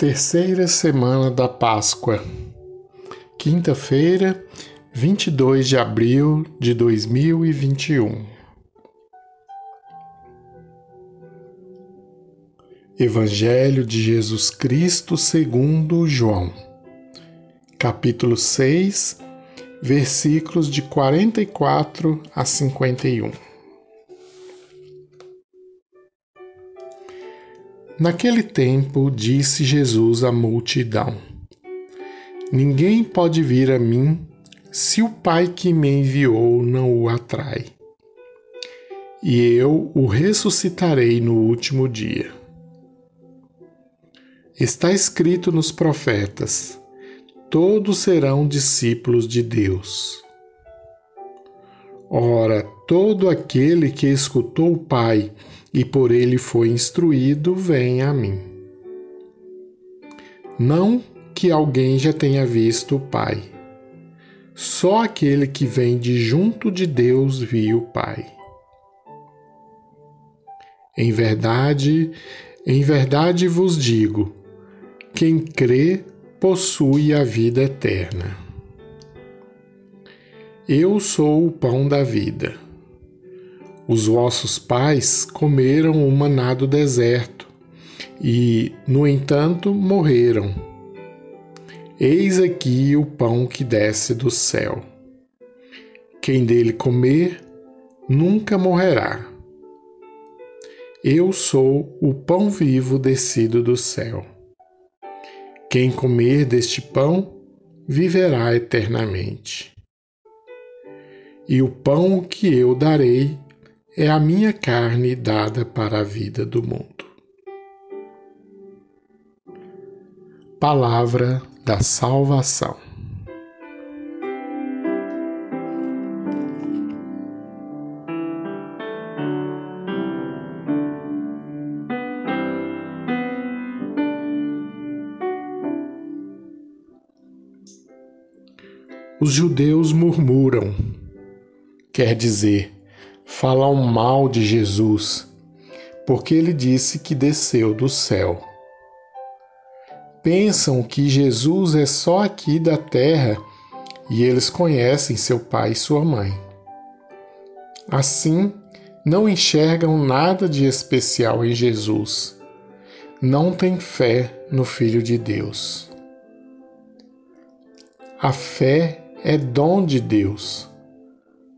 Terceira semana da Páscoa, quinta-feira, 22 de abril de 2021. Evangelho de Jesus Cristo segundo João, capítulo 6, versículos de 44 a 51. Naquele tempo, disse Jesus à multidão: Ninguém pode vir a mim se o Pai que me enviou não o atrai. E eu o ressuscitarei no último dia. Está escrito nos profetas: todos serão discípulos de Deus. Ora, todo aquele que escutou o Pai e por ele foi instruído, vem a mim. Não que alguém já tenha visto o Pai. Só aquele que vem de junto de Deus viu o Pai. Em verdade, em verdade vos digo: quem crê possui a vida eterna. Eu sou o pão da vida. Os vossos pais comeram o maná do deserto e, no entanto, morreram. Eis aqui o pão que desce do céu. Quem dele comer nunca morrerá. Eu sou o pão vivo descido do céu. Quem comer deste pão viverá eternamente. E o pão que eu darei é a minha carne dada para a vida do mundo. Palavra da Salvação. Os judeus murmuram, quer dizer, falam mal de Jesus, porque ele disse que desceu do céu. Pensam que Jesus é só aqui da terra e eles conhecem seu pai e sua mãe. Assim, não enxergam nada de especial em Jesus. Não têm fé no Filho de Deus. A fé é dom de Deus.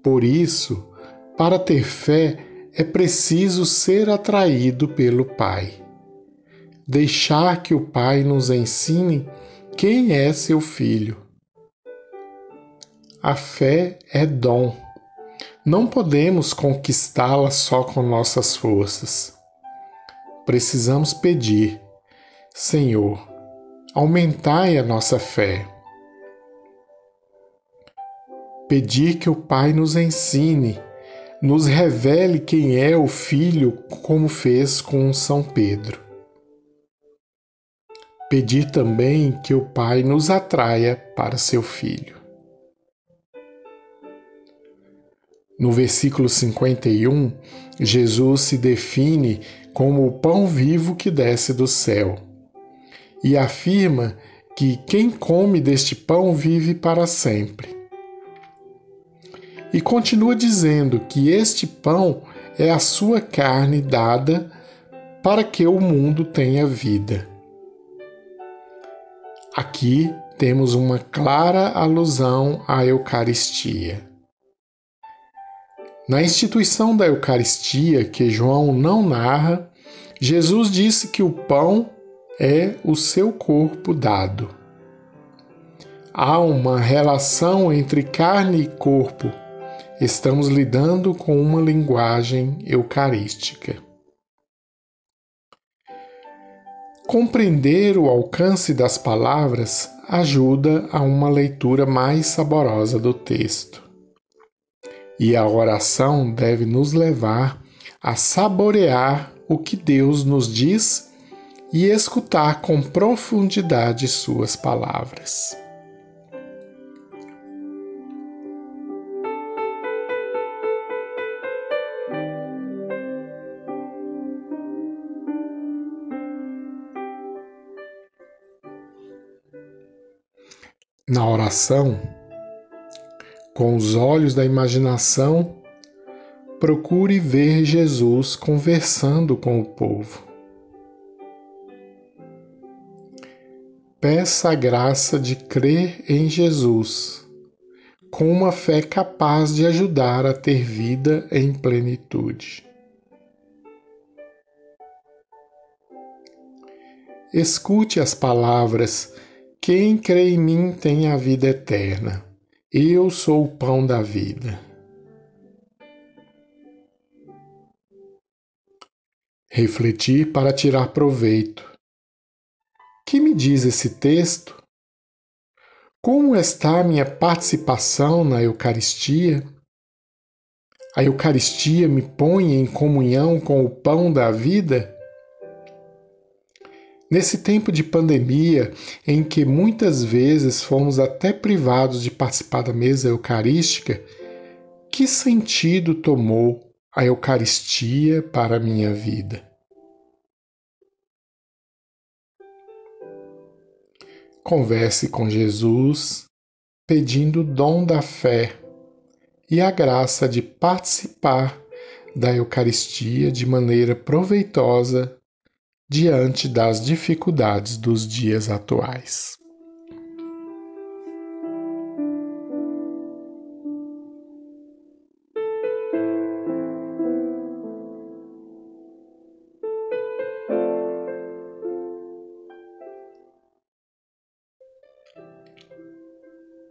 Por isso, para ter fé, é preciso ser atraído pelo Pai. Deixar que o Pai nos ensine quem é seu filho. A fé é dom. Não podemos conquistá-la só com nossas forças. Precisamos pedir: Senhor, aumentai a nossa fé. Pedir que o Pai nos ensine nos revele quem é o Filho, como fez com São Pedro. Pedir também que o Pai nos atraia para seu Filho. No versículo 51, Jesus se define como o pão vivo que desce do céu e afirma que quem come deste pão vive para sempre. E continua dizendo que este pão é a sua carne dada para que o mundo tenha vida. Aqui temos uma clara alusão à Eucaristia. Na instituição da Eucaristia, que João não narra, Jesus disse que o pão é o seu corpo dado. Há uma relação entre carne e corpo estamos lidando com uma linguagem eucarística. Compreender o alcance das palavras ajuda a uma leitura mais saborosa do texto. E a oração deve nos levar a saborear o que Deus nos diz e escutar com profundidade suas palavras. Na oração, com os olhos da imaginação, procure ver Jesus conversando com o povo. Peça a graça de crer em Jesus, com uma fé capaz de ajudar a ter vida em plenitude. Escute as palavras: Quem crê em mim tem a vida eterna. Eu sou o pão da vida. refletir para tirar proveito. Que me diz esse texto? Como está a minha participação na Eucaristia? A Eucaristia me põe em comunhão com o pão da vida? Nesse tempo de pandemia, em que muitas vezes fomos até privados de participar da mesa eucarística, que sentido tomou a Eucaristia para a minha vida. Converse com Jesus, pedindo o dom da fé e a graça de participar da Eucaristia de maneira proveitosa diante das dificuldades dos dias atuais.